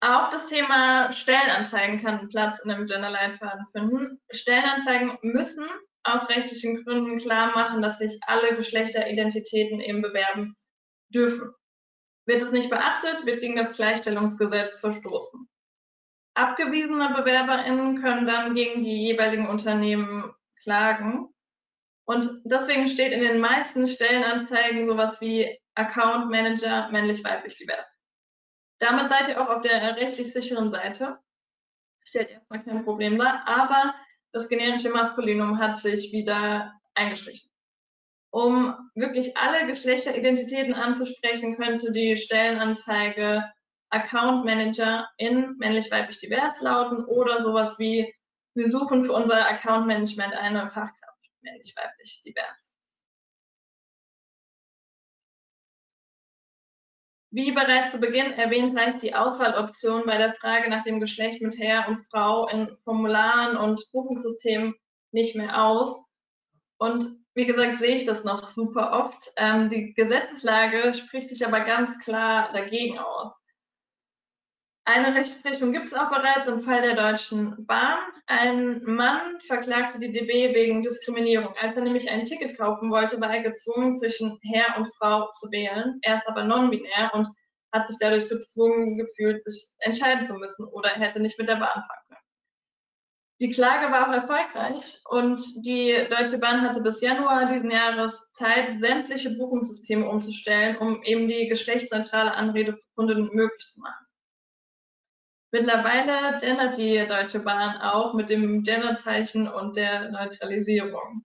Auch das Thema Stellenanzeigen kann Platz in einem Genderleitfaden finden. Stellenanzeigen müssen aus rechtlichen Gründen klar machen, dass sich alle Geschlechteridentitäten eben bewerben dürfen. Wird es nicht beachtet, wird gegen das Gleichstellungsgesetz verstoßen. Abgewiesene BewerberInnen können dann gegen die jeweiligen Unternehmen klagen. Und deswegen steht in den meisten Stellenanzeigen sowas wie Account Manager männlich-weiblich divers. Damit seid ihr auch auf der rechtlich sicheren Seite. Stellt erstmal kein Problem dar, aber das generische Maskulinum hat sich wieder eingeschlichen. Um wirklich alle Geschlechteridentitäten anzusprechen, könnte die Stellenanzeige Account Manager in männlich-weiblich divers lauten oder sowas wie wir suchen für unser Account Management eine Fachkraft männlich-weiblich divers. Wie bereits zu Beginn erwähnt, reicht die Auswahloption bei der Frage nach dem Geschlecht mit Herr und Frau in Formularen und Buchungssystemen nicht mehr aus. Und wie gesagt, sehe ich das noch super oft. Ähm, die Gesetzeslage spricht sich aber ganz klar dagegen aus. Eine Rechtsprechung gibt es auch bereits im Fall der Deutschen Bahn. Ein Mann verklagte die DB wegen Diskriminierung. Als er nämlich ein Ticket kaufen wollte, war er gezwungen, zwischen Herr und Frau zu wählen. Er ist aber non-binär und hat sich dadurch gezwungen gefühlt, sich entscheiden zu müssen oder er hätte nicht mit der Bahn fahren können. Die Klage war auch erfolgreich und die Deutsche Bahn hatte bis Januar diesen Jahres Zeit, sämtliche Buchungssysteme umzustellen, um eben die geschlechtsneutrale Anrede für Kunden möglich zu machen. Mittlerweile gendert die Deutsche Bahn auch mit dem Genderzeichen und der Neutralisierung.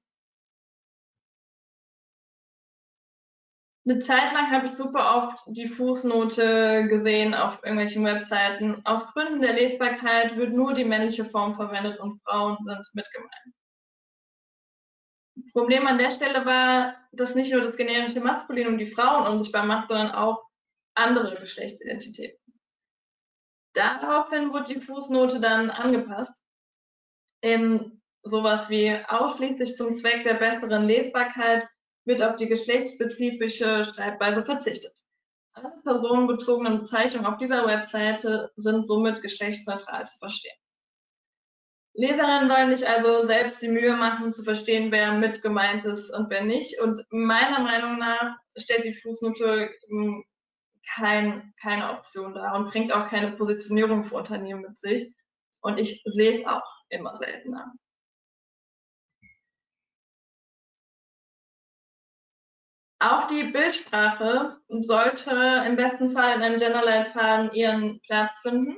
Eine Zeit lang habe ich super oft die Fußnote gesehen auf irgendwelchen Webseiten. Aus Gründen der Lesbarkeit wird nur die männliche Form verwendet und Frauen sind mit gemeint. Problem an der Stelle war, dass nicht nur das generische Maskulinum die Frauen unsichtbar macht, sondern auch andere Geschlechtsidentitäten. Daraufhin wurde die Fußnote dann angepasst in sowas wie ausschließlich zum Zweck der besseren Lesbarkeit wird auf die geschlechtsspezifische Schreibweise verzichtet. Alle personenbezogenen Bezeichnungen auf dieser Webseite sind somit geschlechtsneutral zu verstehen. Leserinnen sollen sich also selbst die Mühe machen, zu verstehen, wer mit gemeint ist und wer nicht. Und meiner Meinung nach stellt die Fußnote hm, kein, keine Option dar und bringt auch keine Positionierung für Unternehmen mit sich. Und ich sehe es auch immer seltener. Auch die Bildsprache sollte im besten Fall in einem Genderleitfaden ihren Platz finden.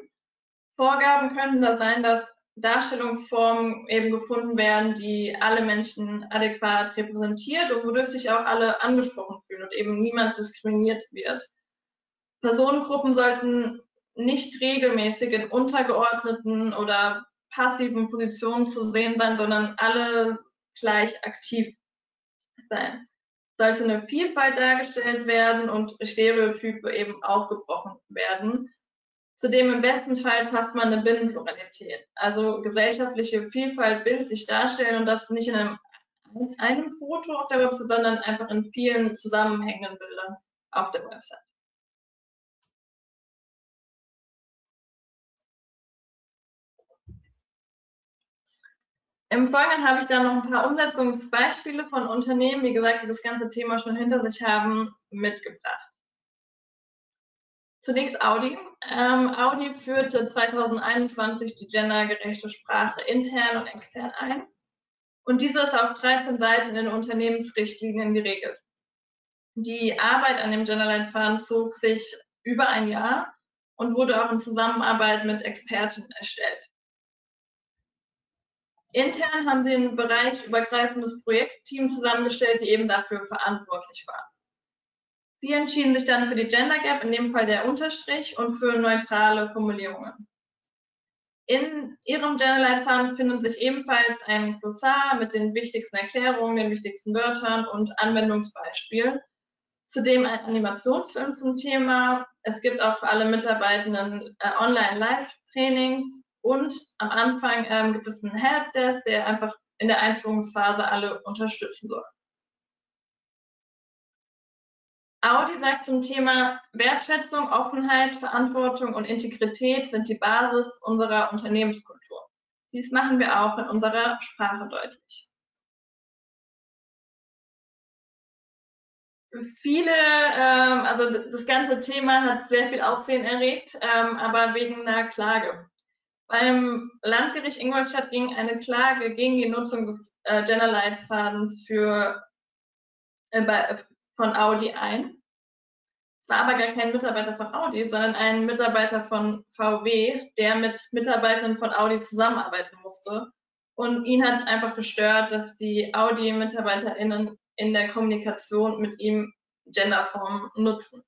Vorgaben könnten da sein, dass Darstellungsformen eben gefunden werden, die alle Menschen adäquat repräsentiert und wodurch sich auch alle angesprochen fühlen und eben niemand diskriminiert wird. Personengruppen sollten nicht regelmäßig in untergeordneten oder passiven Positionen zu sehen sein, sondern alle gleich aktiv sein sollte eine Vielfalt dargestellt werden und Stereotype eben aufgebrochen werden. Zudem im besten Fall schafft man eine Binnenpluralität, also gesellschaftliche Vielfalt bildet sich darstellen und das nicht in einem, einem Foto auf der Website, sondern einfach in vielen zusammenhängenden Bildern auf der Website. Im Folgenden habe ich dann noch ein paar Umsetzungsbeispiele von Unternehmen, wie gesagt, die das ganze Thema schon hinter sich haben, mitgebracht. Zunächst Audi. Ähm, Audi führte 2021 die gendergerechte Sprache intern und extern ein. Und diese ist auf 13 Seiten in Unternehmensrichtlinien geregelt. Die Arbeit an dem Genderleitfaden zog sich über ein Jahr und wurde auch in Zusammenarbeit mit Experten erstellt. Intern haben sie ein bereichübergreifendes Projektteam zusammengestellt, die eben dafür verantwortlich waren. Sie entschieden sich dann für die Gender Gap, in dem Fall der Unterstrich, und für neutrale Formulierungen. In ihrem Gender-Leitfaden findet sich ebenfalls ein Glossar mit den wichtigsten Erklärungen, den wichtigsten Wörtern und Anwendungsbeispielen. Zudem ein Animationsfilm zum Thema. Es gibt auch für alle Mitarbeitenden äh, Online-Live-Trainings und am Anfang ähm, gibt es einen Helpdesk, der einfach in der Einführungsphase alle unterstützen soll. Audi sagt zum Thema Wertschätzung, Offenheit, Verantwortung und Integrität sind die Basis unserer Unternehmenskultur. Dies machen wir auch in unserer Sprache deutlich. Viele, ähm, also das ganze Thema hat sehr viel Aufsehen erregt, ähm, aber wegen einer Klage. Beim Landgericht Ingolstadt ging eine Klage gegen die Nutzung des äh, Genderleitfadens für, äh, bei, von Audi ein. Es war aber gar kein Mitarbeiter von Audi, sondern ein Mitarbeiter von VW, der mit Mitarbeitern von Audi zusammenarbeiten musste. Und ihn hat es einfach gestört, dass die Audi-MitarbeiterInnen in der Kommunikation mit ihm Genderformen nutzen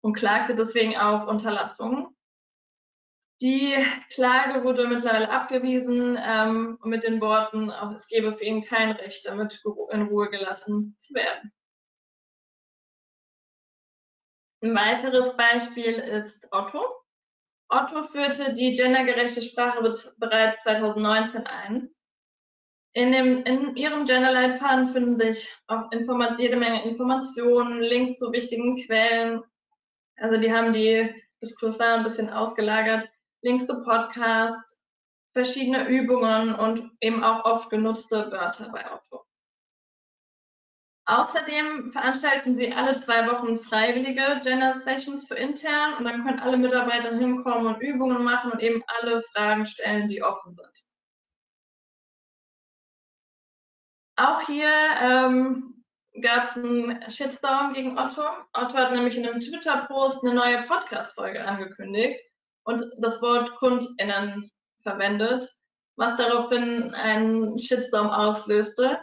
und klagte deswegen auf Unterlassung. Die Klage wurde mittlerweile abgewiesen ähm, mit den Worten, es gebe für ihn kein Recht, damit in Ruhe gelassen zu werden. Ein weiteres Beispiel ist Otto. Otto führte die gendergerechte Sprache bereits 2019 ein. In, dem, in ihrem Genderleitfaden finden sich auch jede Menge Informationen, Links zu wichtigen Quellen. Also die haben die Diskursar ein bisschen ausgelagert. Links zu Podcast, verschiedene Übungen und eben auch oft genutzte Wörter bei Otto. Außerdem veranstalten sie alle zwei Wochen freiwillige Gender Sessions für intern und dann können alle Mitarbeiter hinkommen und Übungen machen und eben alle Fragen stellen, die offen sind. Auch hier ähm, gab es einen Shitstorm gegen Otto. Otto hat nämlich in einem Twitter-Post eine neue Podcast-Folge angekündigt und das Wort KundInnen verwendet, was daraufhin einen Shitstorm auslöste.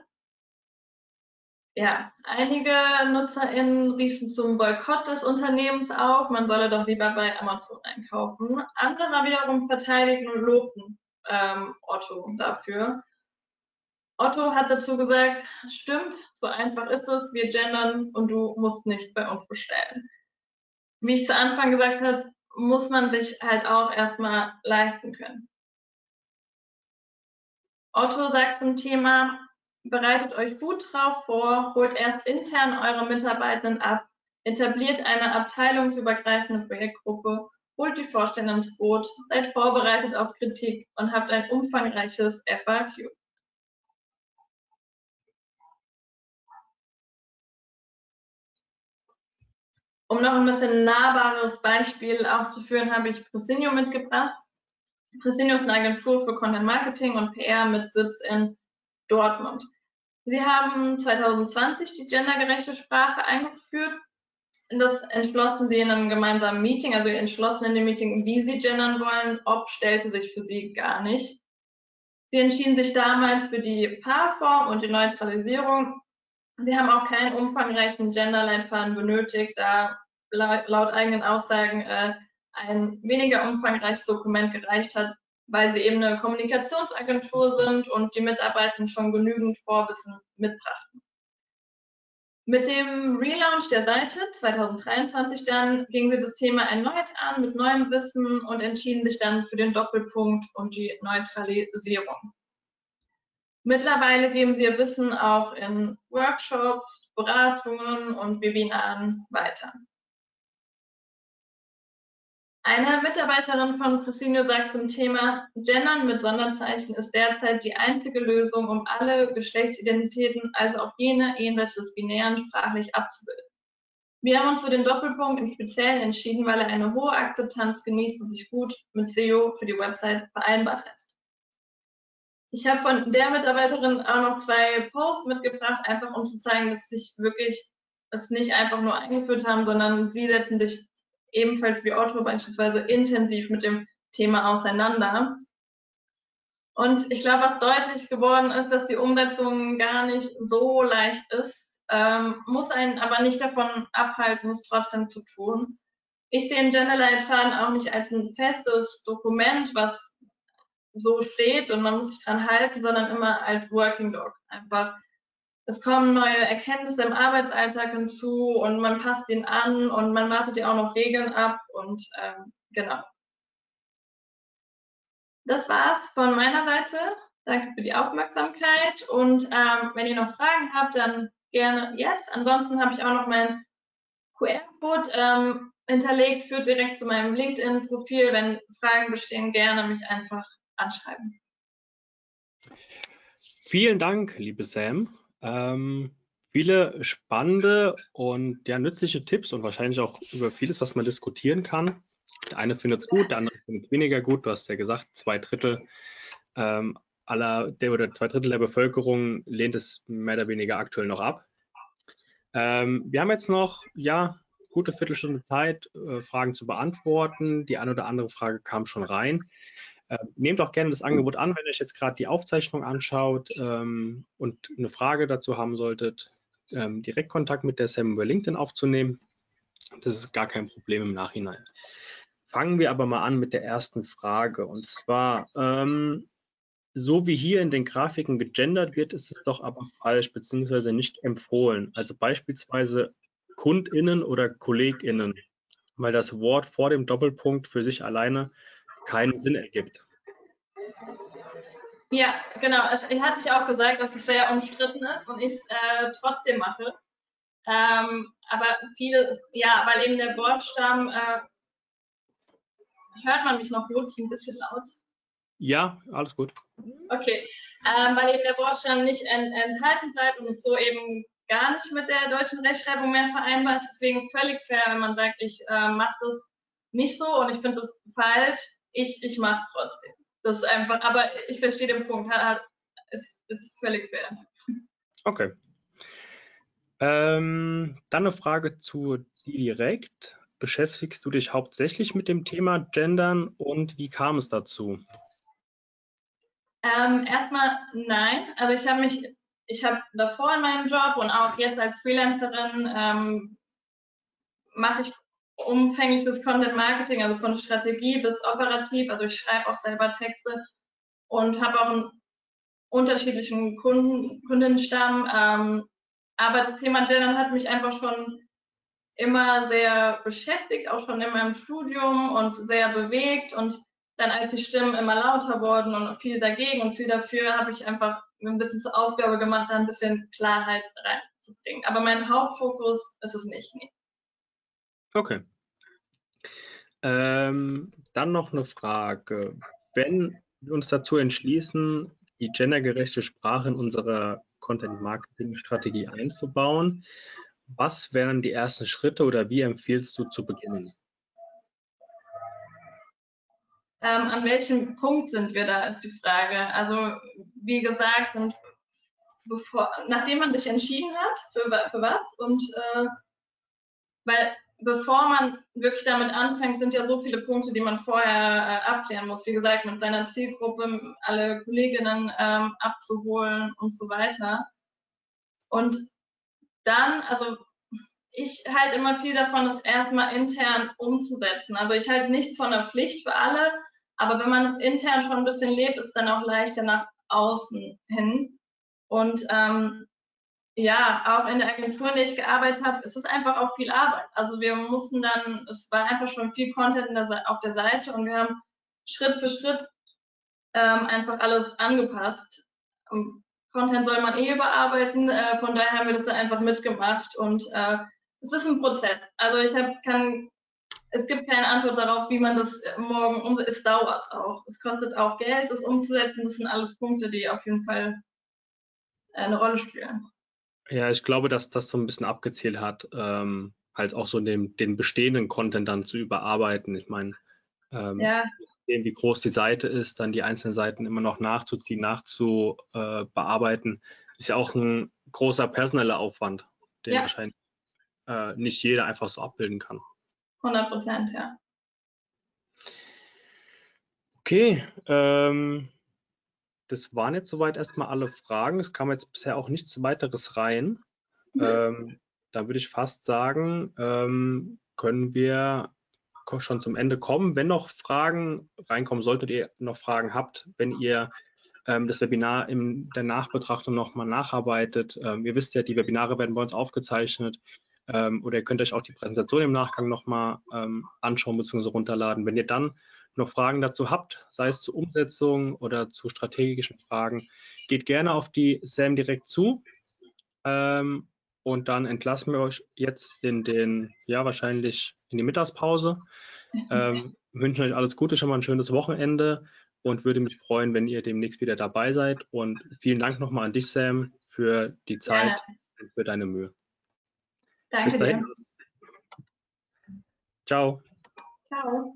Ja, einige NutzerInnen riefen zum Boykott des Unternehmens auf, man solle doch lieber bei Amazon einkaufen. Andere wiederum verteidigten und lobten ähm, Otto dafür. Otto hat dazu gesagt, stimmt, so einfach ist es, wir gendern und du musst nicht bei uns bestellen. Wie ich zu Anfang gesagt habe, muss man sich halt auch erstmal leisten können. Otto sagt zum Thema, bereitet euch gut drauf vor, holt erst intern eure Mitarbeitenden ab, etabliert eine abteilungsübergreifende Projektgruppe holt die Vorstände ins Boot, seid vorbereitet auf Kritik und habt ein umfangreiches FAQ. Um noch ein bisschen nahbares Beispiel aufzuführen, habe ich Presinio mitgebracht. Presinio ist eine Agentur für Content Marketing und PR mit Sitz in Dortmund. Sie haben 2020 die gendergerechte Sprache eingeführt. Das entschlossen Sie in einem gemeinsamen Meeting, also entschlossen in dem Meeting, wie Sie gendern wollen. Ob stellte sich für Sie gar nicht. Sie entschieden sich damals für die Paarform und die Neutralisierung Sie haben auch keinen umfangreichen Gender-Leitfaden benötigt, da laut eigenen Aussagen äh, ein weniger umfangreiches Dokument gereicht hat, weil sie eben eine Kommunikationsagentur sind und die Mitarbeitenden schon genügend Vorwissen mitbrachten. Mit dem Relaunch der Seite 2023 dann gingen sie das Thema erneut an mit neuem Wissen und entschieden sich dann für den Doppelpunkt und die Neutralisierung. Mittlerweile geben sie ihr Wissen auch in Workshops, Beratungen und Webinaren weiter. Eine Mitarbeiterin von Presinio sagt zum Thema, Gendern mit Sonderzeichen ist derzeit die einzige Lösung, um alle Geschlechtsidentitäten, also auch jene jenseits des Binären, sprachlich abzubilden. Wir haben uns für den Doppelpunkt im Speziellen entschieden, weil er eine hohe Akzeptanz genießt und sich gut mit SEO für die Website vereinbaren lässt. Ich habe von der Mitarbeiterin auch noch zwei Posts mitgebracht, einfach um zu zeigen, dass sich wirklich es nicht einfach nur eingeführt haben, sondern sie setzen sich ebenfalls wie Otto beispielsweise intensiv mit dem Thema auseinander. Und ich glaube, was deutlich geworden ist, dass die Umsetzung gar nicht so leicht ist, ähm, muss einen aber nicht davon abhalten, es trotzdem zu tun. Ich sehe den Genderleitfaden auch nicht als ein festes Dokument, was so steht und man muss sich dran halten, sondern immer als Working Dog. Einfach, es kommen neue Erkenntnisse im Arbeitsalltag hinzu und man passt ihn an und man wartet ja auch noch Regeln ab und ähm, genau. Das war's von meiner Seite. Danke für die Aufmerksamkeit und ähm, wenn ihr noch Fragen habt, dann gerne jetzt. Ansonsten habe ich auch noch meinen QR-Code ähm, hinterlegt, führt direkt zu meinem LinkedIn-Profil. Wenn Fragen bestehen, gerne mich einfach anschreiben. Vielen Dank, liebe Sam. Ähm, viele spannende und ja, nützliche Tipps und wahrscheinlich auch über vieles, was man diskutieren kann. Der eine findet es gut, der andere findet es weniger gut. Du hast ja gesagt, zwei Drittel ähm, aller der oder zwei Drittel der Bevölkerung lehnt es mehr oder weniger aktuell noch ab. Ähm, wir haben jetzt noch ja gute Viertelstunde Zeit, äh, Fragen zu beantworten. Die eine oder andere Frage kam schon rein. Äh, nehmt auch gerne das Angebot an, wenn ihr euch jetzt gerade die Aufzeichnung anschaut ähm, und eine Frage dazu haben solltet, ähm, direkt Kontakt mit der Sam über LinkedIn aufzunehmen. Das ist gar kein Problem im Nachhinein. Fangen wir aber mal an mit der ersten Frage. Und zwar, ähm, so wie hier in den Grafiken gegendert wird, ist es doch aber falsch bzw. nicht empfohlen. Also beispielsweise KundInnen oder KollegInnen, weil das Wort vor dem Doppelpunkt für sich alleine keinen Sinn ergibt. Ja, genau. Ich hatte ich auch gesagt, dass es sehr umstritten ist und ich es äh, trotzdem mache. Ähm, aber viele, ja, weil eben der Wortstamm, äh, hört man mich noch gut, ein bisschen laut. Ja, alles gut. Okay, ähm, weil eben der Wortstamm nicht ent enthalten bleibt und es so eben gar nicht mit der deutschen Rechtschreibung mehr vereinbar ist. Deswegen völlig fair, wenn man sagt, ich äh, mache das nicht so und ich finde das falsch ich, ich mache es trotzdem. Das ist einfach, aber ich verstehe den Punkt. Es ist völlig fair. Okay. Ähm, dann eine Frage zu dir direkt. Beschäftigst du dich hauptsächlich mit dem Thema Gendern und wie kam es dazu? Ähm, erstmal nein. Also ich habe mich, ich habe davor in meinem Job und auch jetzt als Freelancerin ähm, mache ich umfängliches Content Marketing, also von Strategie bis operativ. Also ich schreibe auch selber Texte und habe auch einen unterschiedlichen Kunden, Kundenstamm. Ähm, aber das Thema Gendern hat mich einfach schon immer sehr beschäftigt, auch schon in meinem Studium und sehr bewegt. Und dann, als die Stimmen immer lauter wurden und viel dagegen und viel dafür, habe ich einfach ein bisschen zur Aufgabe gemacht, da ein bisschen Klarheit reinzubringen. Aber mein Hauptfokus ist es nicht. Nee. Okay. Ähm, dann noch eine Frage. Wenn wir uns dazu entschließen, die gendergerechte Sprache in unserer Content-Marketing-Strategie einzubauen, was wären die ersten Schritte oder wie empfiehlst du zu beginnen? Ähm, an welchem Punkt sind wir da, ist die Frage. Also, wie gesagt, sind bevor, nachdem man sich entschieden hat, für, für was und äh, weil bevor man wirklich damit anfängt, sind ja so viele Punkte, die man vorher äh, abklären muss. Wie gesagt, mit seiner Zielgruppe alle Kolleginnen ähm, abzuholen und so weiter. Und dann, also ich halte immer viel davon, das erstmal intern umzusetzen. Also ich halte nichts von der Pflicht für alle, aber wenn man es intern schon ein bisschen lebt, ist es dann auch leichter nach außen hin. Und ähm, ja, auch in der Agentur, in der ich gearbeitet habe, ist es einfach auch viel Arbeit. Also wir mussten dann, es war einfach schon viel Content der, auf der Seite und wir haben Schritt für Schritt ähm, einfach alles angepasst. Content soll man eh überarbeiten, äh, von daher haben wir das dann einfach mitgemacht und äh, es ist ein Prozess. Also ich habe kann es gibt keine Antwort darauf, wie man das morgen umsetzt. Es dauert auch. Es kostet auch Geld, das umzusetzen. Das sind alles Punkte, die auf jeden Fall eine Rolle spielen. Ja, ich glaube, dass das so ein bisschen abgezählt hat, ähm, halt auch so den, den bestehenden Content dann zu überarbeiten. Ich meine, ähm, ja. wie groß die Seite ist, dann die einzelnen Seiten immer noch nachzuziehen, nachzubearbeiten, äh, ist ja auch ein großer personeller Aufwand, den ja. wahrscheinlich äh, nicht jeder einfach so abbilden kann. 100 Prozent, ja. Okay, ähm, das waren jetzt soweit erstmal alle Fragen. Es kam jetzt bisher auch nichts weiteres rein. Mhm. Ähm, da würde ich fast sagen, ähm, können wir schon zum Ende kommen. Wenn noch Fragen reinkommen sollten, ihr noch Fragen habt, wenn ihr ähm, das Webinar in der Nachbetrachtung nochmal nacharbeitet. Ähm, ihr wisst ja, die Webinare werden bei uns aufgezeichnet ähm, oder ihr könnt euch auch die Präsentation im Nachgang nochmal ähm, anschauen bzw. runterladen. Wenn ihr dann noch Fragen dazu habt, sei es zur Umsetzung oder zu strategischen Fragen, geht gerne auf die SAM direkt zu. Ähm, und dann entlassen wir euch jetzt in den, ja, wahrscheinlich in die Mittagspause. Ähm, wünschen euch alles Gute, schon mal ein schönes Wochenende und würde mich freuen, wenn ihr demnächst wieder dabei seid. Und vielen Dank nochmal an dich, Sam, für die Zeit ja. und für deine Mühe. Danke Bis dahin. Dir. Ciao. Ciao.